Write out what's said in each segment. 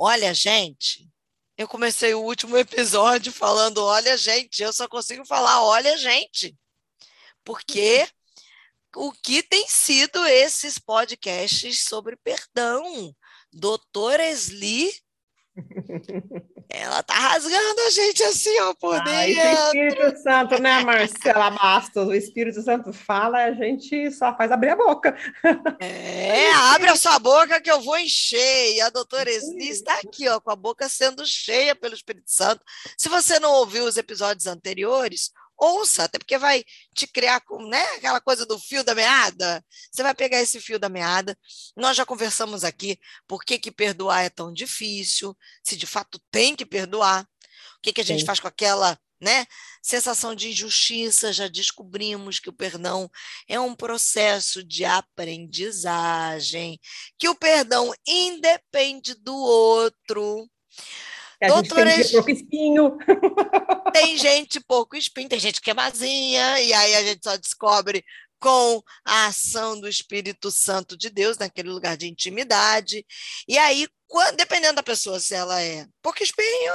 Olha, gente, eu comecei o último episódio falando: olha, gente, eu só consigo falar: olha, gente. Porque o que tem sido esses podcasts sobre perdão? Doutora Esli ela tá rasgando a gente assim, ó, por dentro. o Espírito Santo, né, Marcela Bastos? O Espírito Santo fala, a gente só faz abrir a boca. É, abre a sua boca que eu vou encher. E a doutora Esli está aqui, ó, com a boca sendo cheia pelo Espírito Santo. Se você não ouviu os episódios anteriores, ouça, até porque vai te criar com né, aquela coisa do fio da meada. Você vai pegar esse fio da meada. Nós já conversamos aqui por que, que perdoar é tão difícil, se de fato tem que perdoar, o que, que a gente Sim. faz com aquela né, sensação de injustiça. Já descobrimos que o perdão é um processo de aprendizagem, que o perdão independe do outro. A Doutora, gente tem pouco espinho. Tem gente pouco espinho, tem gente que é mazinha, e aí a gente só descobre com a ação do Espírito Santo de Deus naquele lugar de intimidade. E aí, quando, dependendo da pessoa, se ela é pouco espinho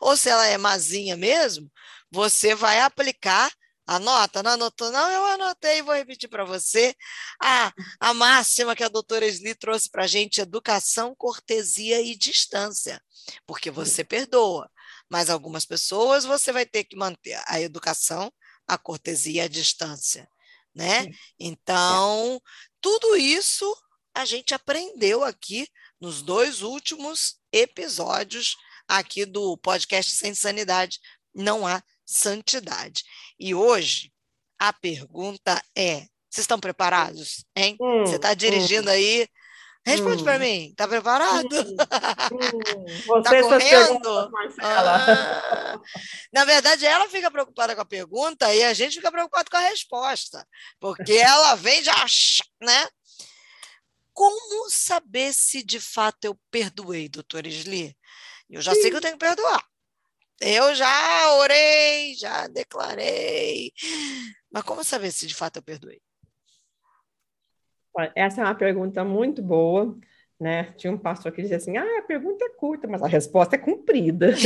ou se ela é mazinha mesmo, você vai aplicar Anota, não anotou? Não, eu anotei e vou repetir para você. A, a máxima que a doutora Sli trouxe para a gente: educação, cortesia e distância. Porque você perdoa, mas algumas pessoas você vai ter que manter a educação, a cortesia e a distância. Né? Então, tudo isso a gente aprendeu aqui nos dois últimos episódios aqui do podcast Sem Sanidade. Não há santidade. E hoje a pergunta é: vocês estão preparados? Hein? Hum, Você está dirigindo hum, aí? Responde hum, para mim, está preparado? Hum, tá correndo? Ah, na verdade, ela fica preocupada com a pergunta e a gente fica preocupado com a resposta, porque ela vem já, né? Como saber se de fato eu perdoei, doutor Sli? Eu já sei que eu tenho que perdoar. Eu já orei, já declarei. Mas como saber se de fato eu perdoei? Essa é uma pergunta muito boa. Né? Tinha um pastor que dizia assim: ah, a pergunta é curta, mas a resposta é comprida.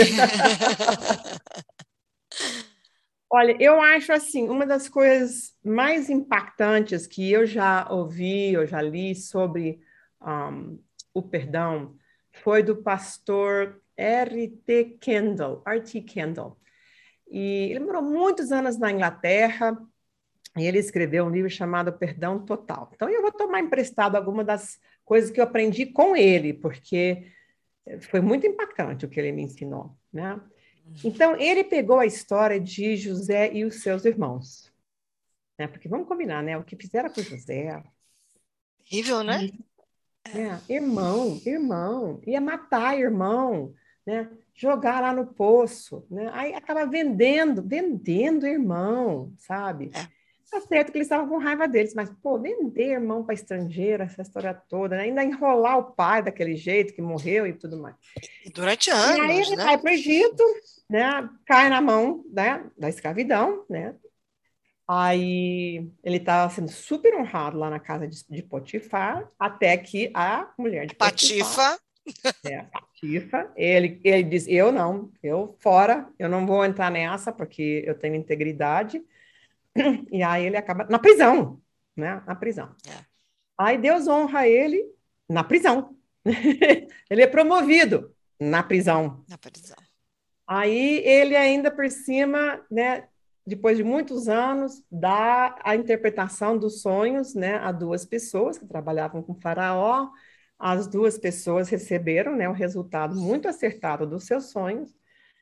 Olha, eu acho assim, uma das coisas mais impactantes que eu já ouvi, eu já li sobre um, o perdão, foi do pastor R.T. Kendall, R.T. Kendall. E ele morou muitos anos na Inglaterra e ele escreveu um livro chamado Perdão Total. Então eu vou tomar emprestado alguma das coisas que eu aprendi com ele, porque foi muito impactante o que ele me ensinou, né? Então ele pegou a história de José e os seus irmãos, né? Porque vamos combinar, né? O que fizeram com José, Horrível, né? É, irmão, irmão, ia matar irmão, né? Jogar lá no poço, né? Aí acaba vendendo, vendendo irmão, sabe? É. Tá certo que eles estavam com raiva deles, mas, pô, vender irmão para estrangeira, essa história toda, né? ainda enrolar o pai daquele jeito que morreu e tudo mais. E durante anos, e aí ele né? vai para o Egito, né? Cai na mão né? da escravidão, né? Aí ele estava sendo super honrado lá na casa de, de Potifar, até que a mulher de Potifar... Patifa. É, Patifa. Ele, ele diz, eu não, eu fora, eu não vou entrar nessa, porque eu tenho integridade. E aí ele acaba na prisão, né? Na prisão. É. Aí Deus honra ele na prisão. ele é promovido na prisão. Na prisão. Aí ele ainda por cima, né, depois de muitos anos, dá a interpretação dos sonhos né, a duas pessoas que trabalhavam com Faraó. As duas pessoas receberam né, o resultado muito acertado dos seus sonhos.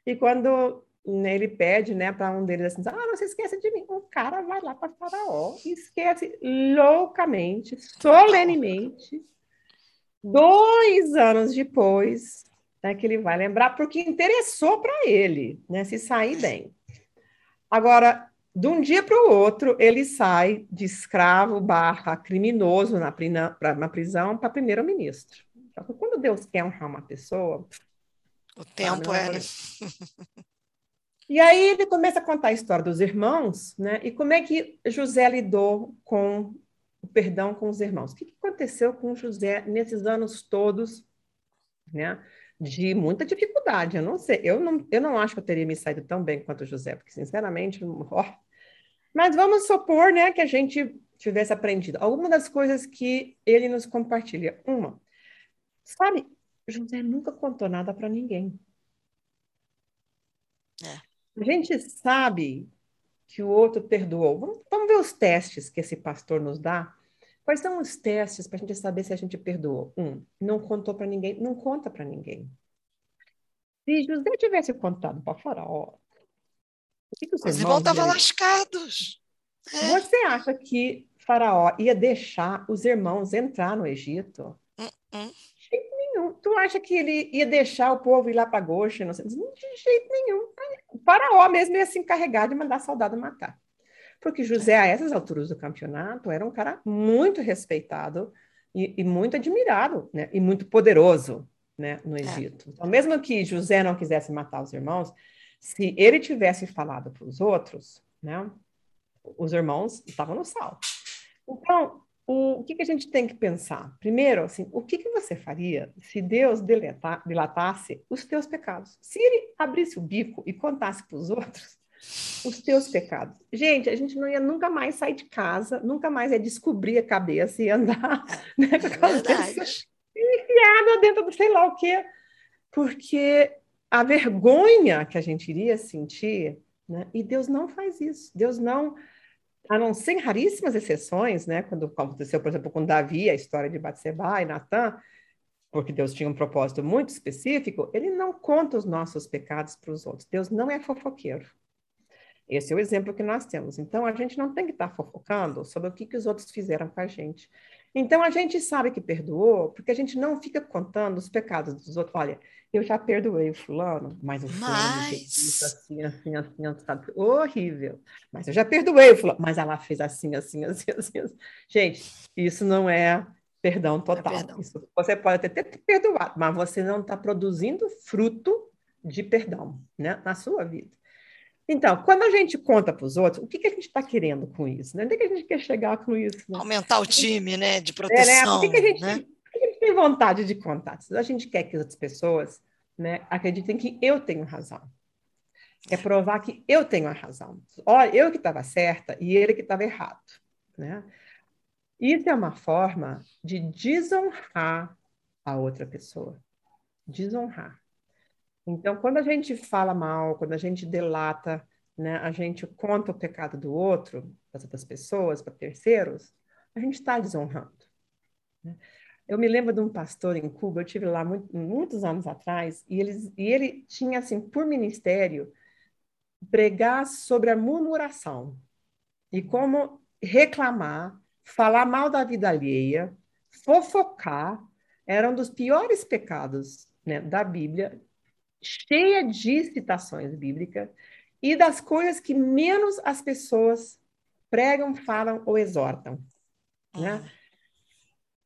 E quando né, ele pede né, para um deles assim: Ah, não se esqueça de mim. O cara vai lá para Faraó e esquece loucamente, solenemente. Dois anos depois, né, que ele vai lembrar, porque interessou para ele né, se sair bem. Agora, de um dia para o outro, ele sai de escravo barra criminoso na, na prisão para primeiro-ministro. Então, quando Deus quer honrar uma pessoa... O tempo ah, é, né? E aí ele começa a contar a história dos irmãos, né? E como é que José lidou com o perdão com os irmãos. O que aconteceu com José nesses anos todos, né? de muita dificuldade. Eu não sei, eu não, eu não acho que eu teria me saído tão bem quanto José, porque, sinceramente, ó. Mas vamos supor né, que a gente tivesse aprendido alguma das coisas que ele nos compartilha. Uma, sabe, José nunca contou nada para ninguém. É. A gente sabe que o outro perdoou. Vamos, vamos ver os testes que esse pastor nos dá. Quais são os testes para a gente saber se a gente perdoou? Um, não contou para ninguém, não conta para ninguém. Se José tivesse contado para Faraó, o que, que os, os irmãos estavam lascados. É. Você acha que Faraó ia deixar os irmãos entrar no Egito? Uh -uh. De jeito nenhum. Tu acha que ele ia deixar o povo ir lá para Goshen? De jeito nenhum. O faraó mesmo ia se encarregar de mandar soldado matar. Porque José, a essas alturas do campeonato, era um cara muito respeitado e, e muito admirado, né? E muito poderoso, né? No é. Egito. Então, mesmo que José não quisesse matar os irmãos, se ele tivesse falado para os outros, né? Os irmãos estavam no sal. Então, o, o que, que, a gente tem que pensar? Primeiro, assim, o que, que você faria se Deus deleta, dilatasse os teus pecados? Se ele abrisse o bico e contasse para os outros os teus pecados. Gente, a gente não ia nunca mais sair de casa, nunca mais ia descobrir a cabeça e andar né, com aquelas enfiada dentro do sei lá o quê. Porque a vergonha que a gente iria sentir, né? E Deus não faz isso. Deus não a não ser raríssimas exceções, né, quando aconteceu, por exemplo, com Davi, a história de Batseba e Natã, porque Deus tinha um propósito muito específico, ele não conta os nossos pecados para os outros. Deus não é fofoqueiro. Esse é o exemplo que nós temos. Então, a gente não tem que estar fofocando sobre o que, que os outros fizeram com a gente. Então, a gente sabe que perdoou, porque a gente não fica contando os pecados dos outros. Olha, eu já perdoei o fulano, mas o fulano mas... fez isso assim, assim, assim, assim, horrível. Mas eu já perdoei o fulano, mas ela fez assim, assim, assim, assim. assim. Gente, isso não é perdão total. É perdão. Isso, você pode até ter perdoado, mas você não está produzindo fruto de perdão né, na sua vida. Então, quando a gente conta para os outros, o que, que a gente está querendo com isso? Né? Onde é que a gente quer chegar com isso? Né? Aumentar o time né, de proteção. É, né? que, que, a gente, né? que, a gente tem vontade de contar? A gente quer que as outras pessoas né, acreditem que eu tenho razão. É provar que eu tenho a razão. Olha, eu que estava certa e ele que estava errado. Né? Isso é uma forma de desonrar a outra pessoa. Desonrar. Então, quando a gente fala mal, quando a gente delata, né, a gente conta o pecado do outro, das outras pessoas, para terceiros, a gente está desonrando. Né? Eu me lembro de um pastor em Cuba, eu tive lá muito, muitos anos atrás, e, eles, e ele tinha, assim, por ministério, pregar sobre a murmuração e como reclamar, falar mal da vida alheia, fofocar, era um dos piores pecados né, da Bíblia cheia de citações bíblicas e das coisas que menos as pessoas pregam, falam ou exortam. Né? Uhum.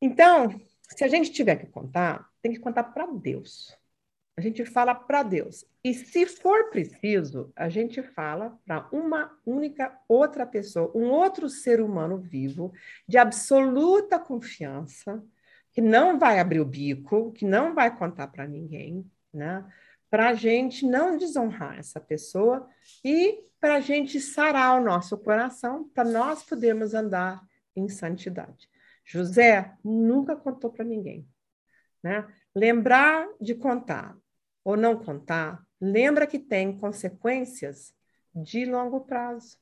Então, se a gente tiver que contar, tem que contar para Deus. A gente fala para Deus. E se for preciso, a gente fala para uma única outra pessoa, um outro ser humano vivo, de absoluta confiança, que não vai abrir o bico, que não vai contar para ninguém, né? Para a gente não desonrar essa pessoa e para a gente sarar o nosso coração, para nós podermos andar em santidade. José nunca contou para ninguém. Né? Lembrar de contar ou não contar, lembra que tem consequências de longo prazo.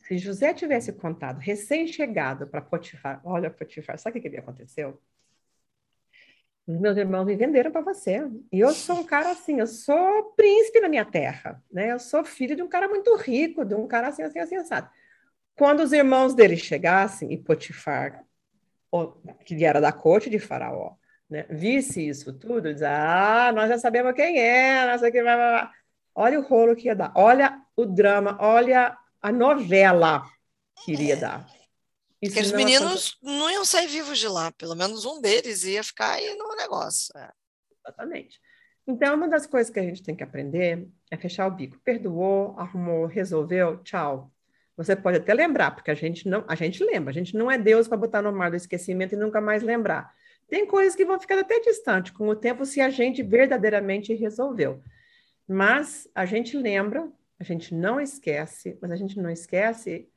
Se José tivesse contado recém-chegado para Potifar, olha, Potifar, sabe o que, que aconteceu? Os meus irmãos me venderam para você. E eu sou um cara assim, eu sou príncipe na minha terra, né? Eu sou filho de um cara muito rico, de um cara assim, assim, assim, assado. Quando os irmãos dele chegassem e Potifar, que era da corte de Faraó, né, visse isso tudo, diz: Ah, nós já sabemos quem é, o que vai, vai, vai. Olha o rolo que ia dar, olha o drama, olha a novela que iria é. Dar. Aqueles meninos não iam sair vivos de lá, pelo menos um deles ia ficar aí no negócio. É. Exatamente. Então, uma das coisas que a gente tem que aprender é fechar o bico. Perdoou, arrumou, resolveu, tchau. Você pode até lembrar, porque a gente não, a gente lembra, a gente não é Deus para botar no mar do esquecimento e nunca mais lembrar. Tem coisas que vão ficar até distante com o tempo se a gente verdadeiramente resolveu. Mas a gente lembra, a gente não esquece, mas a gente não esquece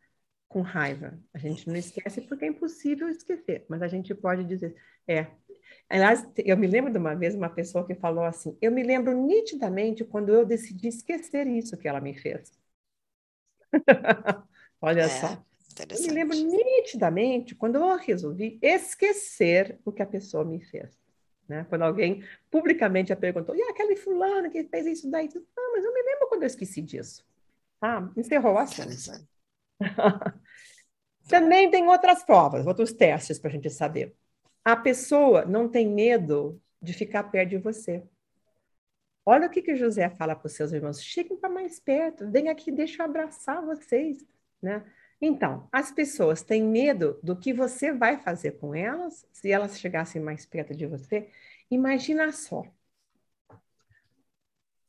com raiva. A gente não esquece porque é impossível esquecer, mas a gente pode dizer, é. Aliás, eu me lembro de uma vez uma pessoa que falou assim: eu me lembro nitidamente quando eu decidi esquecer isso que ela me fez. Olha é, só. Eu me lembro nitidamente quando eu resolvi esquecer o que a pessoa me fez. Né? Quando alguém publicamente a perguntou, e aquele fulano que fez isso daí? Ah, mas eu me lembro quando eu esqueci disso. Ah, encerrou o assunto. Também tem outras provas, outros testes para a gente saber. A pessoa não tem medo de ficar perto de você. Olha o que, que José fala para os seus irmãos: cheguem para mais perto, vem aqui, deixa eu abraçar vocês. Né? Então, as pessoas têm medo do que você vai fazer com elas se elas chegassem mais perto de você. Imagina só.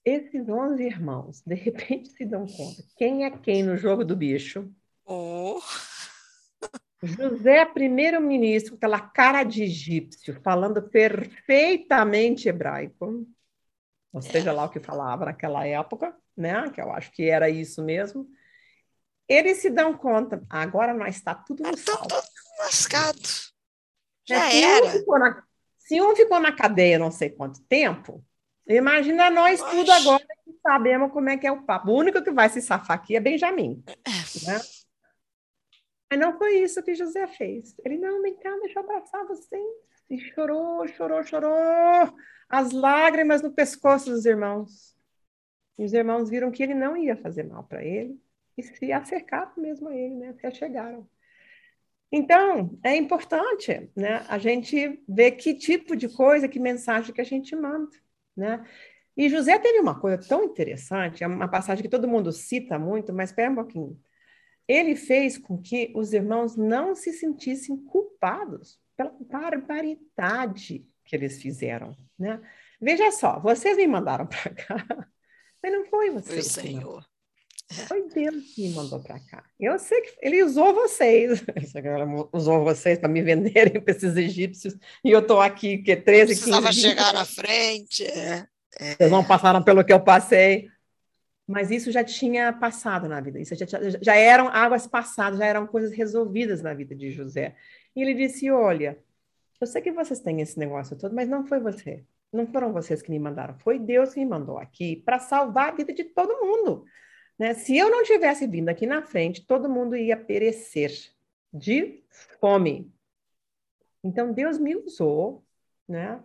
Esses 11 irmãos, de repente, se dão conta quem é quem no jogo do bicho. Oh. José, primeiro-ministro, aquela cara de egípcio, falando perfeitamente hebraico, ou seja lá o que falava naquela época, né? Que eu acho que era isso mesmo eles se dão conta, agora nós está tudo no Está tudo lascado. É, Já se era. Um na, se um ficou na cadeia não sei quanto tempo, imagina nós Oxe. tudo agora que sabemos como é que é o papo. O único que vai se safar aqui é Benjamin. Né? Mas não foi isso que José fez. Ele, não, vem cá, deixa eu abraçar vocês. E chorou, chorou, chorou. As lágrimas no pescoço dos irmãos. E os irmãos viram que ele não ia fazer mal para ele e se acercaram mesmo a ele, né? Se achegaram. Então, é importante né, a gente ver que tipo de coisa, que mensagem que a gente manda. Né? E José teve uma coisa tão interessante, é uma passagem que todo mundo cita muito, mas espera um pouquinho. Ele fez com que os irmãos não se sentissem culpados pela barbaridade que eles fizeram. Né? Veja só, vocês me mandaram para cá, mas não foi você. Foi Senhor. Foi Deus que me mandou para cá. Eu sei que ele usou vocês. Ele usou vocês para me venderem para esses egípcios. E eu estou aqui, que 13, 15 Precisava chegar na frente. É. Vocês não passaram pelo que eu passei. Mas isso já tinha passado na vida. Isso já, já, eram águas passadas, já eram coisas resolvidas na vida de José. E ele disse: Olha, eu sei que vocês têm esse negócio todo, mas não foi você. Não foram vocês que me mandaram. Foi Deus que me mandou aqui para salvar a vida de todo mundo. Né? Se eu não tivesse vindo aqui na frente, todo mundo ia perecer de fome. Então, Deus me usou, né?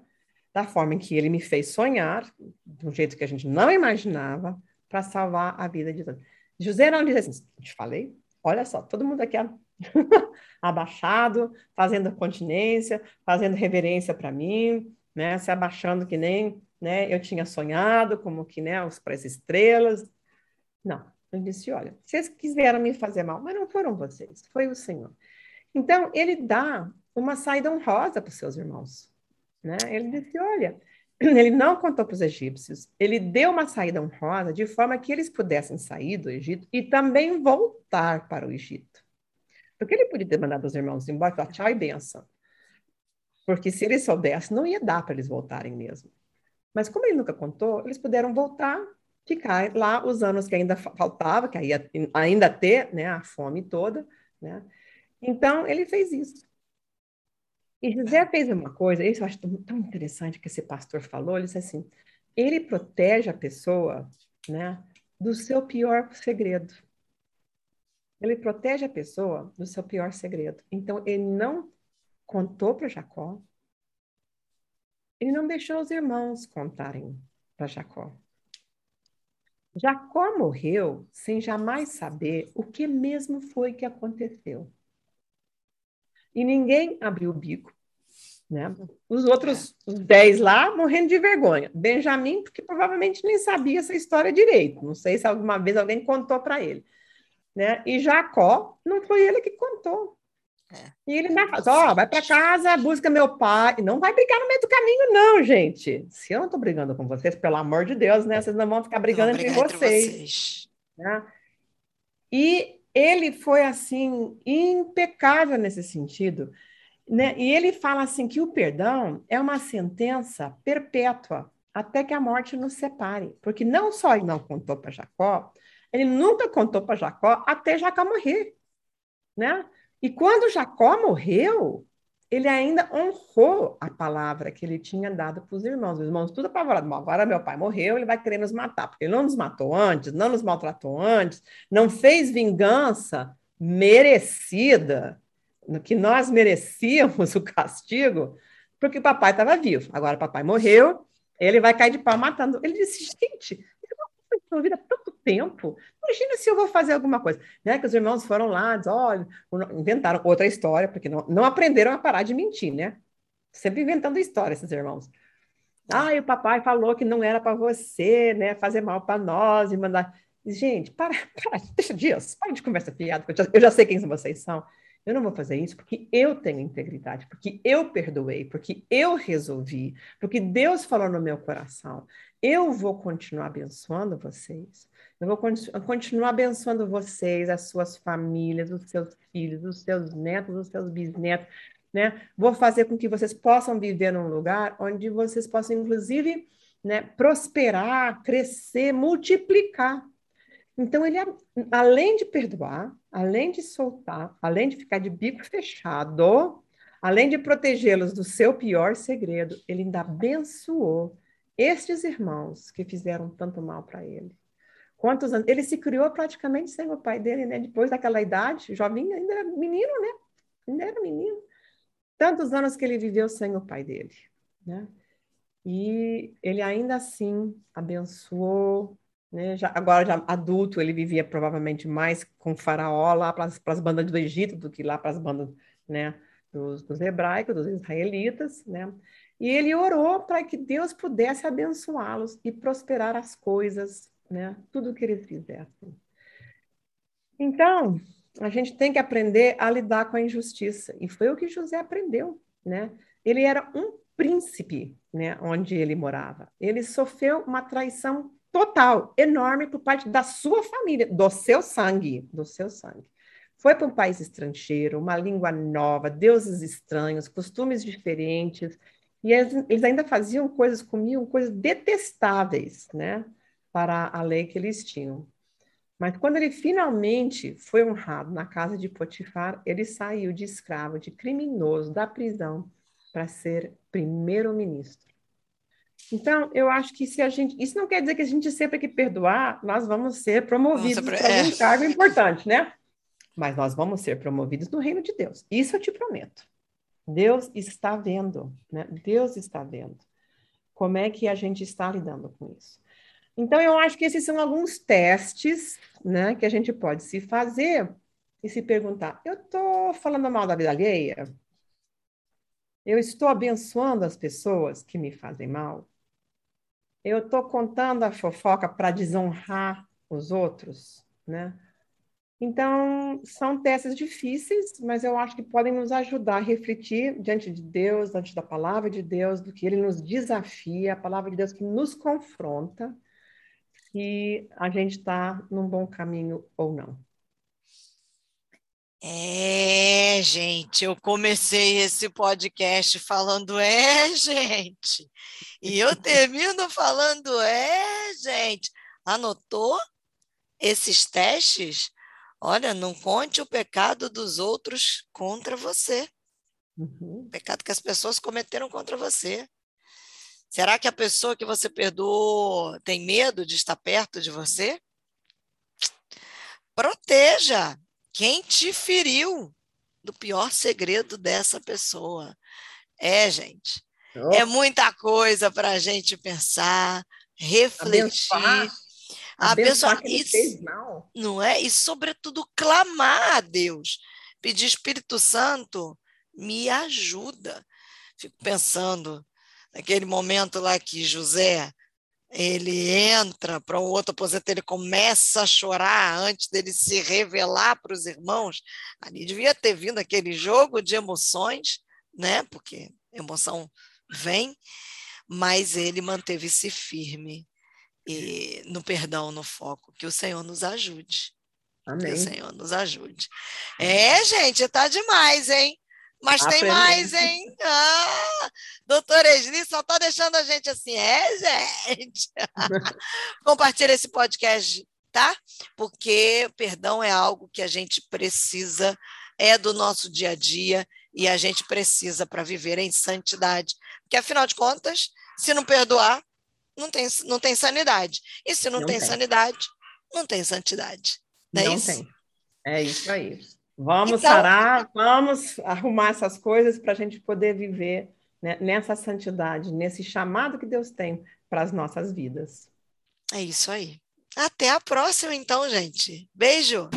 da forma em que ele me fez sonhar, de um jeito que a gente não imaginava, para salvar a vida de todos. José não diz assim, te falei, olha só, todo mundo aqui abaixado, fazendo continência, fazendo reverência para mim, né, se abaixando que nem, né, eu tinha sonhado, como que, né, para as estrelas, não. Ele disse: Olha, vocês quiseram me fazer mal, mas não foram vocês, foi o Senhor. Então, ele dá uma saída honrosa para os seus irmãos. Né? Ele disse: Olha, ele não contou para os egípcios, ele deu uma saída honrosa de forma que eles pudessem sair do Egito e também voltar para o Egito. Porque ele podia ter mandado os irmãos embora e falar tchau e benção. Porque se eles soubessem, não ia dar para eles voltarem mesmo. Mas como ele nunca contou, eles puderam voltar ficar lá os anos que ainda faltava, que ia ainda ter né, a fome toda. Né? Então, ele fez isso. E José fez uma coisa, isso eu acho tão interessante que esse pastor falou, ele disse assim, ele protege a pessoa né, do seu pior segredo. Ele protege a pessoa do seu pior segredo. Então, ele não contou para Jacó, ele não deixou os irmãos contarem para Jacó. Jacó morreu sem jamais saber o que mesmo foi que aconteceu. E ninguém abriu o bico. Né? Os outros os dez lá morrendo de vergonha. Benjamim, porque provavelmente nem sabia essa história direito. Não sei se alguma vez alguém contou para ele. Né? E Jacó, não foi ele que contou. É. E ele ó, oh, vai para casa, busca meu pai. Não vai brigar no meio do caminho, não, gente. Se eu não estou brigando com vocês, pelo amor de Deus, né? Vocês não vão ficar brigando entre, vocês. vocês. Né? E ele foi, assim, impecável nesse sentido. Né? E ele fala assim que o perdão é uma sentença perpétua até que a morte nos separe. Porque não só ele não contou para Jacó, ele nunca contou para Jacó até Jacó morrer. Né? E quando Jacó morreu, ele ainda honrou a palavra que ele tinha dado para os irmãos. Os irmãos tudo apavorados. Agora meu pai morreu, ele vai querer nos matar, porque ele não nos matou antes, não nos maltratou antes, não fez vingança merecida que nós merecíamos o castigo, porque o papai estava vivo. Agora o papai morreu, ele vai cair de pau matando. Ele disse, gente, eu não estou vida há tanto tempo. Imagina se eu vou fazer alguma coisa. Né? Que os irmãos foram lá, olha, inventaram outra história, porque não, não aprenderam a parar de mentir, né? Sempre inventando história, esses irmãos. Ah, e o papai falou que não era para você, né, fazer mal para nós e mandar. Gente, para, para, deixa dias, para de conversa fiada, eu já, eu já sei quem vocês são. Eu não vou fazer isso porque eu tenho integridade, porque eu perdoei, porque eu resolvi, porque Deus falou no meu coração. Eu vou continuar abençoando vocês. Eu vou continuar abençoando vocês, as suas famílias, os seus filhos, os seus netos, os seus bisnetos, né? Vou fazer com que vocês possam viver num lugar onde vocês possam, inclusive, né, prosperar, crescer, multiplicar. Então, ele, além de perdoar, além de soltar, além de ficar de bico fechado, além de protegê-los do seu pior segredo, ele ainda abençoou estes irmãos que fizeram tanto mal para ele. Quantos anos? Ele se criou praticamente sem o pai dele, né? Depois daquela idade, jovem, ainda era menino, né? Ainda era menino. Tantos anos que ele viveu sem o pai dele, né? E ele ainda assim abençoou, né? Já, agora, já adulto, ele vivia provavelmente mais com faraó lá para as bandas do Egito do que lá para as bandas né, dos, dos hebraicos, dos israelitas. Né? E ele orou para que Deus pudesse abençoá-los e prosperar as coisas, né? tudo que eles fizessem. Então, a gente tem que aprender a lidar com a injustiça. E foi o que José aprendeu. Né? Ele era um príncipe né, onde ele morava. Ele sofreu uma traição total, enorme por parte da sua família, do seu sangue, do seu sangue. Foi para um país estrangeiro, uma língua nova, deuses estranhos, costumes diferentes, e eles, eles ainda faziam coisas, comiam coisas detestáveis, né, para a lei que eles tinham. Mas quando ele finalmente foi honrado na casa de Potifar, ele saiu de escravo, de criminoso, da prisão, para ser primeiro-ministro. Então, eu acho que se a gente. Isso não quer dizer que a gente sempre que perdoar, nós vamos ser promovidos para é. um cargo importante, né? Mas nós vamos ser promovidos no reino de Deus. Isso eu te prometo. Deus está vendo, né? Deus está vendo como é que a gente está lidando com isso. Então, eu acho que esses são alguns testes, né, que a gente pode se fazer e se perguntar: eu estou falando mal da vida alheia? Eu estou abençoando as pessoas que me fazem mal? Eu estou contando a fofoca para desonrar os outros, né? Então, são testes difíceis, mas eu acho que podem nos ajudar a refletir diante de Deus, diante da palavra de Deus, do que ele nos desafia, a palavra de Deus que nos confronta, e a gente está num bom caminho ou não. É, gente, eu comecei esse podcast falando é, gente. E eu termino falando é, gente. Anotou esses testes? Olha, não conte o pecado dos outros contra você. Uhum. O pecado que as pessoas cometeram contra você. Será que a pessoa que você perdoou tem medo de estar perto de você? Proteja quem te feriu do pior segredo dessa pessoa. É, gente. Oh. É muita coisa para a gente pensar, refletir. Abençoar, abençoar isso, não é? E, sobretudo, clamar a Deus. Pedir, Espírito Santo, me ajuda. Fico pensando naquele momento lá que José ele entra para um outro aposento, ele começa a chorar antes dele se revelar para os irmãos. Ali devia ter vindo aquele jogo de emoções, né? Porque emoção vem, mas ele manteve-se firme e no perdão, no foco. Que o Senhor nos ajude. Amém. Que o Senhor nos ajude. É, gente, tá demais, hein? Mas tem mais, hein? Ah, doutora Esli só está deixando a gente assim. É, gente. Compartilha esse podcast, tá? Porque perdão é algo que a gente precisa, é do nosso dia a dia e a gente precisa para viver em santidade. Porque, afinal de contas, se não perdoar, não tem, não tem sanidade. E se não, não tem, tem, sanidade, não tem santidade. Não, é não isso? tem. É isso aí. Vamos então, parar, vamos arrumar essas coisas para a gente poder viver né, nessa santidade, nesse chamado que Deus tem para as nossas vidas. É isso aí. Até a próxima, então, gente. Beijo!